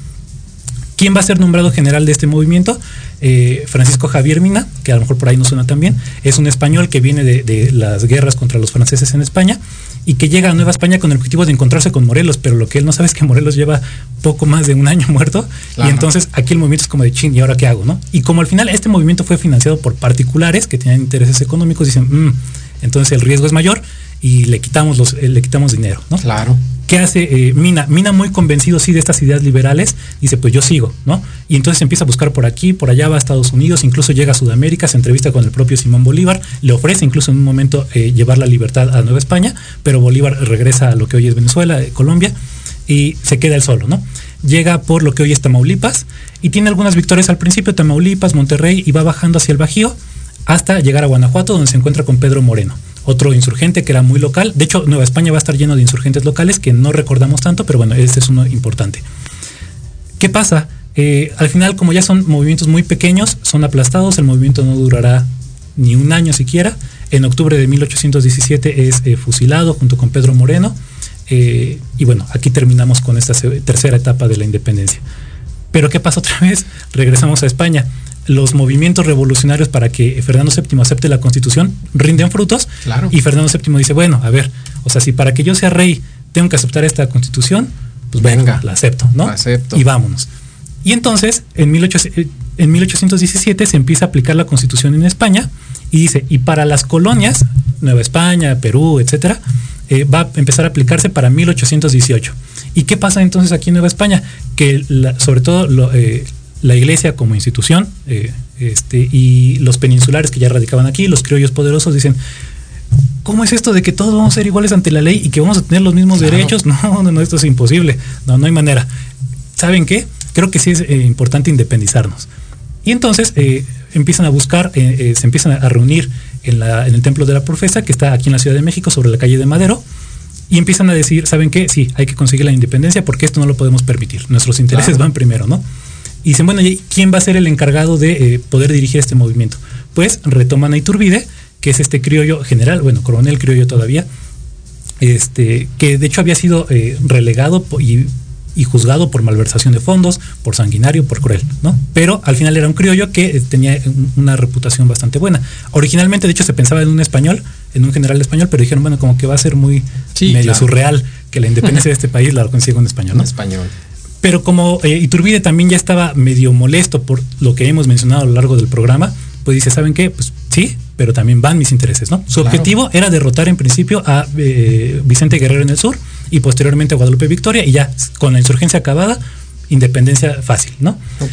¿Quién va a ser nombrado general de este movimiento? Eh, Francisco Javier Mina, que a lo mejor por ahí no suena tan bien, es un español que viene de, de las guerras contra los franceses en España y que llega a Nueva España con el objetivo de encontrarse con Morelos, pero lo que él no sabe es que Morelos lleva poco más de un año muerto Claro. y entonces aquí el movimiento es como de chin, ¿y ahora qué hago? ¿no? Y como al final este movimiento fue financiado por particulares que tenían intereses económicos, dicen, "Mm, entonces el riesgo es mayor y le quitamos, los, eh, le quitamos dinero, ¿no? Claro. ¿Qué hace eh, Mina? Mina muy convencido sí de estas ideas liberales, dice pues yo sigo, ¿no? Y entonces empieza a buscar por aquí, por allá va a Estados Unidos, incluso llega a Sudamérica, se entrevista con el propio Simón Bolívar, le ofrece incluso en un momento eh, llevar la libertad a Nueva España, pero Bolívar regresa a lo que hoy es Venezuela, eh, Colombia, y se queda él solo, ¿no? Llega por lo que hoy es Tamaulipas y tiene algunas victorias al principio, Tamaulipas, Monterrey, y va bajando hacia el Bajío hasta llegar a Guanajuato, donde se encuentra con Pedro Moreno, otro insurgente que era muy local. De hecho, Nueva España va a estar lleno de insurgentes locales que no recordamos tanto, pero bueno, este es uno importante. ¿Qué pasa? Eh, al final, como ya son movimientos muy pequeños, son aplastados, el movimiento no durará ni un año siquiera. En octubre de 1817 es eh, fusilado junto con Pedro Moreno. eh, y bueno, aquí terminamos con esta tercera etapa de la independencia. Pero ¿qué pasa otra vez? Regresamos a España. Los movimientos revolucionarios para que Fernando VII acepte la constitución rinden frutos. Claro. Y Fernando VII dice, bueno, a ver, o sea, si para que yo sea rey tengo que aceptar esta constitución, pues venga, Venga. la acepto, ¿no? La acepto. Y vámonos. Y entonces, en, 1800 eh, en 1817 se empieza a aplicar la constitución en España y dice, y para las colonias, Nueva España, Perú, etcétera, eh, va a empezar a aplicarse para 1818. ¿Y qué pasa entonces aquí en Nueva España? Que la- sobre todo lo, eh, la iglesia como institución eh, este, y los peninsulares que ya radicaban aquí, los criollos poderosos, dicen, ¿cómo es esto de que todos vamos a ser iguales ante la ley y que vamos a tener los mismos Claro. derechos? No, no, no, esto es imposible. No, no hay manera. ¿Saben qué? Creo que sí es eh, importante independizarnos. Y entonces eh, empiezan a buscar, se empiezan a reunir en, la- en el Templo de la Profesa, que está aquí en la Ciudad de México, sobre la calle de Madero, y empiezan a decir, ¿saben qué? Sí, hay que conseguir la independencia porque esto no lo podemos permitir. Nuestros intereses Claro. van primero, ¿no? Y dicen, bueno, ¿y quién va a ser el encargado de eh, poder dirigir este movimiento? Pues retoman a Iturbide, que es este criollo general, bueno, coronel criollo todavía, este, que de hecho había sido eh, relegado y, y juzgado por malversación de fondos, por sanguinario, por cruel, ¿no? Pero al final era un criollo que eh, tenía un- una reputación bastante buena. Originalmente, de hecho, se pensaba en un español, en un general español, pero dijeron, bueno, como que va a ser muy Sí, medio claro. surreal que la independencia de este país la consiga un español, ¿no? español. Pero como eh, Iturbide también ya estaba medio molesto por lo que hemos mencionado a lo largo del programa, pues dice, ¿saben qué? Pues sí, pero también van mis intereses, ¿no? Su Claro. objetivo era derrotar en principio a eh, Vicente Guerrero en el sur y posteriormente a Guadalupe Victoria y ya con la insurgencia acabada, independencia fácil, ¿no? Ok.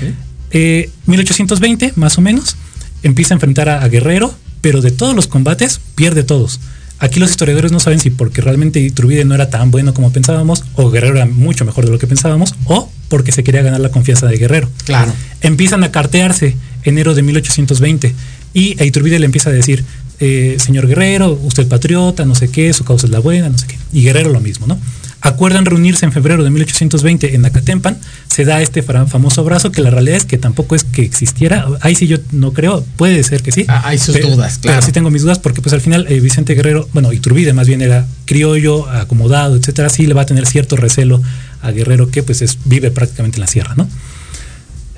Eh, 1820, más o menos, empieza a enfrentar a, a Guerrero, pero de todos los combates pierde todos. Aquí los historiadores no saben si porque realmente Iturbide no era tan bueno como pensábamos, o Guerrero era mucho mejor de lo que pensábamos, o porque se quería ganar la confianza de Guerrero. Claro. Empiezan a cartearse enero de 1820 y a Iturbide le empieza a decir, eh, señor Guerrero, usted patriota, no sé qué, su causa es la buena, no sé qué. Y Guerrero lo mismo, ¿no? Acuerdan reunirse en febrero de 1820 en Acatempan, se da este famoso abrazo que la realidad es que tampoco es que existiera, ahí sí yo no creo, puede ser que sí. Ah, hay sus dudas, claro. Pero sí tengo mis dudas porque pues al final eh, Vicente Guerrero, bueno, Iturbide más bien era criollo, acomodado, etcétera, sí le va a tener cierto recelo a Guerrero que pues es, vive prácticamente en la sierra, ¿no?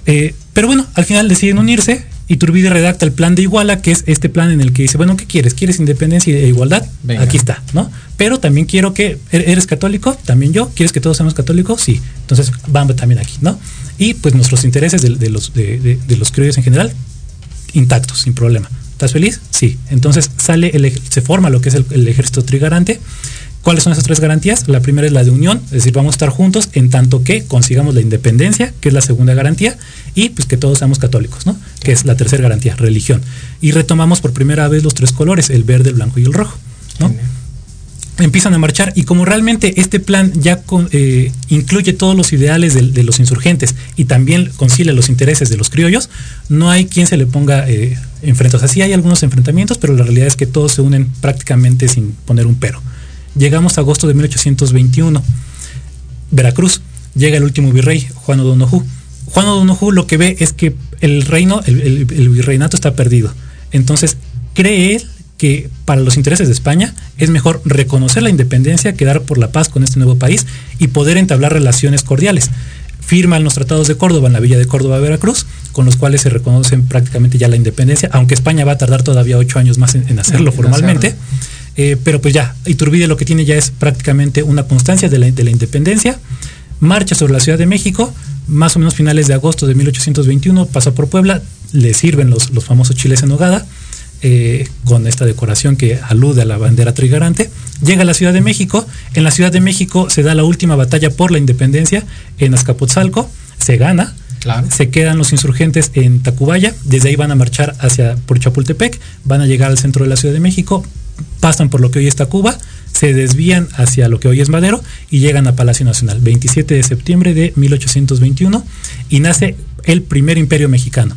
Eh, pero bueno, al final deciden unirse. Iturbide redacta el plan de Iguala, que es este plan en el que dice, bueno, ¿qué quieres? ¿Quieres independencia e igualdad? Venga. Aquí está, ¿no? Pero también quiero que, ¿er- ¿eres católico? También yo, ¿quieres que todos seamos católicos? Sí. Entonces, vamos también aquí, ¿no? Y pues nuestros intereses de, de los, de, de- de los criollos en general, intactos, sin problema. ¿Estás feliz? Sí. Entonces sale el se forma lo que es el, el ejército trigarante. ¿Cuáles son esas tres garantías? La primera es la de unión, es decir, vamos a estar juntos en tanto que consigamos la independencia, que es la segunda garantía, y pues que todos seamos católicos, ¿no? Que es la tercera garantía, religión. Y retomamos por primera vez los tres colores, el verde, el blanco y el rojo, ¿no? empiezan a marchar y como realmente este plan ya con- eh, incluye todos los ideales de, de los insurgentes y también concilia los intereses de los criollos, no hay quien se le ponga eh, enfrentados. Así hay algunos enfrentamientos, pero la realidad es que todos se unen prácticamente sin poner un pero. Llegamos a agosto de 1821. Veracruz. Llega el último virrey, Juan O'Donoghue. Juan O'Donoghue lo que ve es que el reino, el, el- el virreinato está perdido. Entonces, cree él que para los intereses de España es mejor reconocer la independencia, quedar por la paz con este nuevo país y poder entablar relaciones cordiales. Firman los tratados de Córdoba en la villa de Córdoba, Veracruz, con los cuales se reconocen prácticamente ya la independencia, aunque España va a tardar todavía ocho años más en, en hacerlo En formalmente. hacerlo. Eh, pero pues ya, Iturbide lo que tiene ya es prácticamente una constancia de la, de la independencia. Marcha sobre la Ciudad de México, más o menos finales de agosto de 1821, pasa por Puebla, le sirven los, los famosos chiles en nogada, eh, con esta decoración que alude a la bandera trigarante. Llega a la Ciudad de México, en la Ciudad de México se da la última batalla por la independencia en Azcapotzalco, se gana, Claro. se quedan los insurgentes en Tacubaya, desde ahí van a marchar hacia por Chapultepec, van a llegar al centro de la Ciudad de México, pasan por lo que hoy está Cuba, se desvían hacia lo que hoy es Madero y llegan a Palacio Nacional, 27 de septiembre de 1821 y nace el primer imperio mexicano.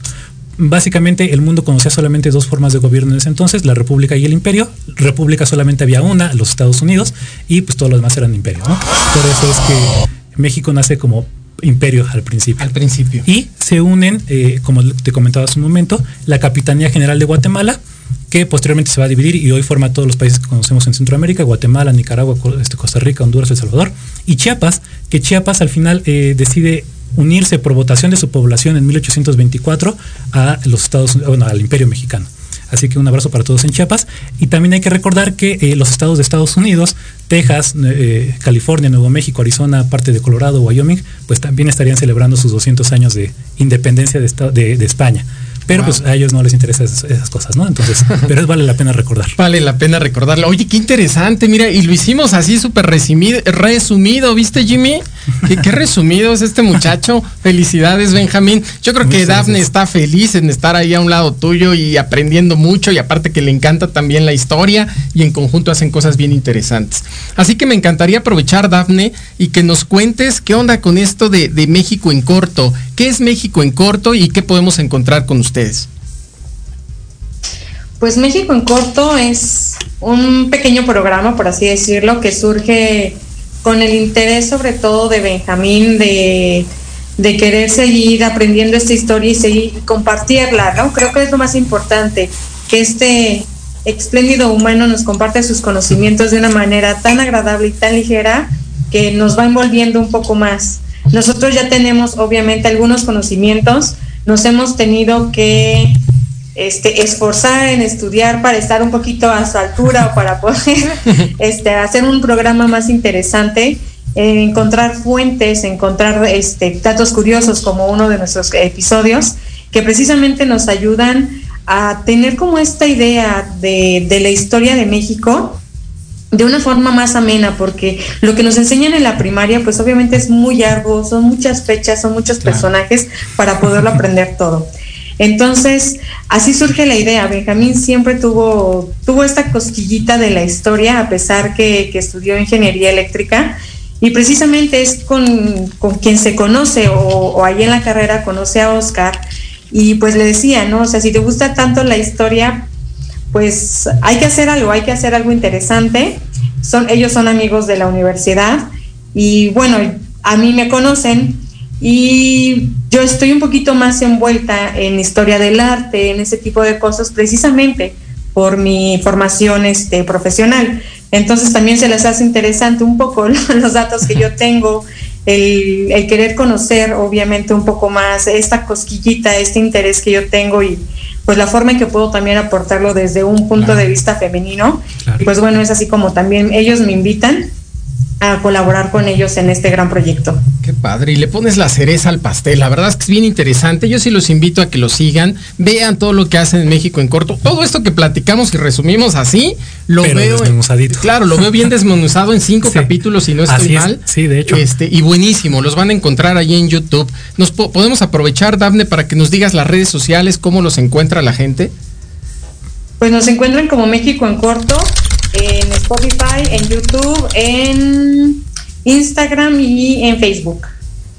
Básicamente el mundo conocía solamente dos formas de gobierno en ese entonces, la república y el imperio. República solamente había una, los Estados Unidos, y pues todos los demás eran imperios, ¿no? Por eso es que México nace como imperio al principio. Al principio. Y se unen, eh, como te comentaba hace un momento, la Capitanía General de Guatemala, que posteriormente se va a dividir y hoy forma todos los países que conocemos en Centroamérica, Guatemala, Nicaragua, este, Costa Rica, Honduras, El Salvador, y Chiapas, que Chiapas al final eh, decide unirse por votación de su población en 1824 a los Estados bueno, al Imperio Mexicano. Así que un abrazo para todos en Chiapas. Y también hay que recordar que eh, los estados de Estados Unidos, Texas, eh, California, Nuevo México, Arizona, parte de Colorado, Wyoming, pues también estarían celebrando sus 200 años de independencia de España. Pero Wow. pues a ellos no les interesan esas, esas cosas, ¿no? Entonces, pero vale la pena recordar. Vale la pena recordarlo. Oye, qué interesante, mira, y lo hicimos así súper resumido, resumido, ¿viste, Jimmy? Qué, qué resumido es este muchacho. Felicidades, Benjamín. Yo creo que Dafne gracias. está feliz en estar ahí a un lado tuyo y aprendiendo mucho, y aparte que le encanta también la historia, y en conjunto hacen cosas bien interesantes. Así que me encantaría aprovechar, Dafne, y que nos cuentes qué onda con esto de, de México en corto. ¿Qué es México en corto y qué podemos encontrar con ustedes? Pues México en corto es un pequeño programa, por así decirlo, que surge con el interés sobre todo de Benjamín de, querer seguir aprendiendo esta historia y seguir compartirla, ¿no? Creo que es lo más importante, que este espléndido humano nos comparte sus conocimientos de una manera tan agradable y tan ligera que nos va envolviendo un poco más. Nosotros ya tenemos obviamente algunos conocimientos, nos hemos tenido que este, esforzar en estudiar para estar un poquito a su altura o para poder este, hacer un programa más interesante, eh, encontrar fuentes, encontrar este, datos curiosos como uno de nuestros episodios que precisamente nos ayudan a tener como esta idea de, de la historia de México de una forma más amena, porque lo que nos enseñan en la primaria, pues obviamente es muy arduo, son muchas fechas, son muchos Claro. personajes para poderlo aprender todo. Entonces, así surge la idea. Benjamín siempre tuvo, tuvo esta cosquillita de la historia, a pesar que, que estudió ingeniería eléctrica, y precisamente es con, con quien se conoce, o, o ahí en la carrera conoce a Oscar, y pues le decía, ¿no? O sea, si te gusta tanto la historia, pues hay que hacer algo, hay que hacer algo interesante. Son, ellos son amigos de la universidad y bueno, a mí me conocen y yo estoy un poquito más envuelta en historia del arte, en ese tipo de cosas, precisamente por mi formación este, profesional. Entonces también se les hace interesante un poco los datos que yo tengo, el, el, querer conocer obviamente un poco más esta cosquillita, este interés que yo tengo y pues la forma en que puedo también aportarlo desde un punto Claro. de vista femenino. Claro. Y pues bueno, es así como también ellos me invitan a colaborar con ellos en este gran proyecto. Qué padre, y le pones la cereza al pastel. La verdad es que es bien interesante. Yo sí los invito a que lo sigan, vean todo lo que hacen en México en corto. Todo esto que platicamos y resumimos así, lo Pero veo. desmenuzadito. Claro, lo veo bien desmenuzado en cinco Sí. capítulos, si no estoy Así es. mal. Sí, de hecho. Este, y buenísimo, los van a encontrar ahí en YouTube. Nos po- podemos aprovechar, Dafne, para que nos digas las redes sociales, cómo los encuentra la gente. Pues nos encuentran como México en corto en Spotify, en YouTube, en Instagram y en Facebook.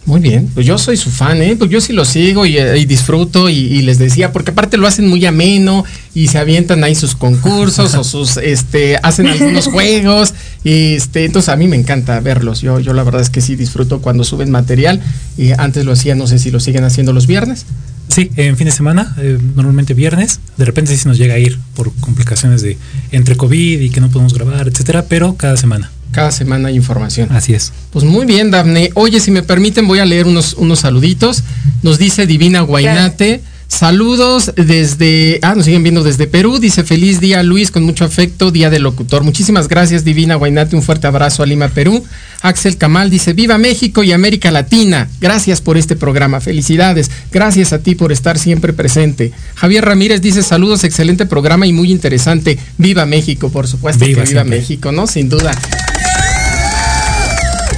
Muy bien, pues yo soy su fan, ¿eh? Pues yo sí lo sigo y, eh, y disfruto y, y les decía, porque aparte lo hacen muy ameno y se avientan ahí sus concursos o sus, este, hacen algunos juegos y este, entonces a mí me encanta verlos. Yo, yo la verdad es que sí disfruto cuando suben material y antes lo hacía, no sé si lo siguen haciendo los viernes. Sí, en fin de semana, eh, normalmente viernes, de repente sí se nos llega a ir por complicaciones de entre COVID y que no podemos grabar, etcétera, pero cada semana. Cada semana hay información. Así es. Pues muy bien, Dafne. Oye, si me permiten, voy a leer unos, unos saluditos. Nos dice Divina Guainate. Saludos desde, ah, nos siguen viendo desde Perú. Dice feliz día Luis, con mucho afecto, día del locutor. Muchísimas gracias, Divina Guainate. Un fuerte abrazo a Lima, Perú. Axel Camal dice, viva México y América Latina. Gracias por este programa. Felicidades. Gracias a ti por estar siempre presente. Javier Ramírez dice, saludos, excelente programa y muy interesante. Viva México, por supuesto Viva que viva siempre. México, ¿no? Sin duda.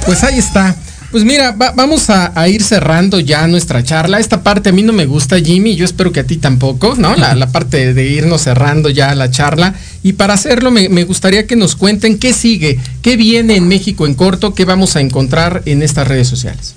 Pues ahí está. Pues mira, va- vamos a, a ir cerrando ya nuestra charla. Esta parte a mí no me gusta, Jimmy. Yo espero que a ti tampoco, ¿no? La, la parte de irnos cerrando ya la charla. Y para hacerlo, me, me gustaría que nos cuenten qué sigue, qué viene en México en corto, qué vamos a encontrar en estas redes sociales.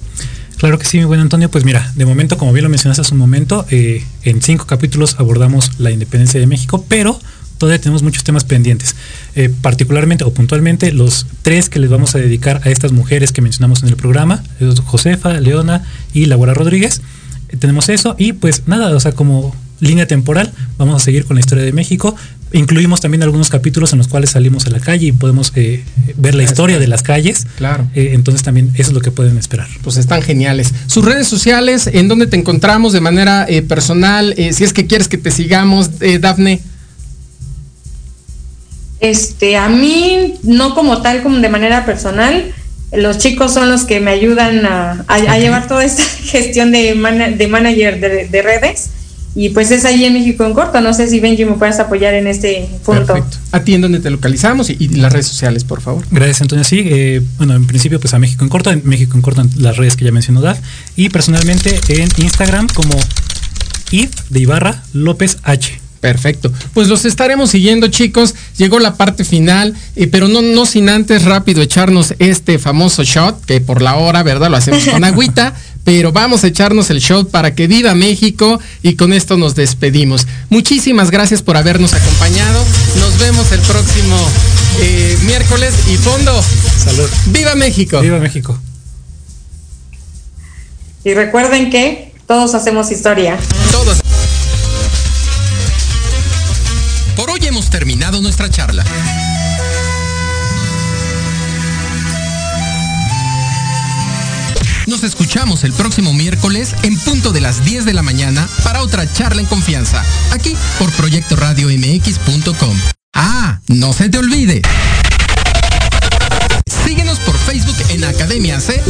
Claro que sí, mi buen Antonio. Pues mira, de momento, como bien lo mencionaste hace un momento, eh, en cinco capítulos abordamos la independencia de México, pero todavía tenemos muchos temas pendientes. Eh, particularmente o puntualmente los tres que les vamos a dedicar a estas mujeres que mencionamos en el programa, Josefa, Leona y Laura Rodríguez. Eh, tenemos eso y pues nada, o sea, como línea temporal, vamos a seguir con la historia de México. Incluimos también algunos capítulos en los cuales salimos a la calle y podemos eh, ver la historia de las calles. Claro. Eh, entonces también eso es lo que pueden esperar. Pues están geniales. Sus redes sociales, ¿en dónde te encontramos de manera eh, personal? Si es que quieres que te sigamos, Dafne. Este, a mí, no como tal, como de manera personal, los chicos son los que me ayudan a, a- a llevar toda esta gestión de, de manager de, de redes. Y pues es ahí en México en corto. No sé si Benji me puedes apoyar en este punto. Perfecto. A ti en dónde te localizamos y, y las redes sociales, por favor. Gracias, Antonio. Sí, eh, bueno, en principio, pues a México en corto, en México en corto, en las redes que ya mencionó Daf, y personalmente en Instagram como If de Ibarra López H. Perfecto. Pues los estaremos siguiendo, chicos. Llegó la parte final, eh, pero no, no sin antes rápido echarnos este famoso shot, que por la hora, ¿verdad? Lo hacemos con agüita. Pero vamos a echarnos el shot para que viva México y con esto nos despedimos. Muchísimas gracias por habernos acompañado. Nos vemos el próximo eh, miércoles y fondo. Salud. ¡Viva México! Viva México. Y recuerden que todos hacemos historia. Todos. Hemos terminado nuestra charla. Nos escuchamos el próximo miércoles en punto de las 10 de la mañana para otra charla en confianza, aquí por Proyecto Radio MX.com. Ah, no se te olvide. Síguenos por Facebook en Academia C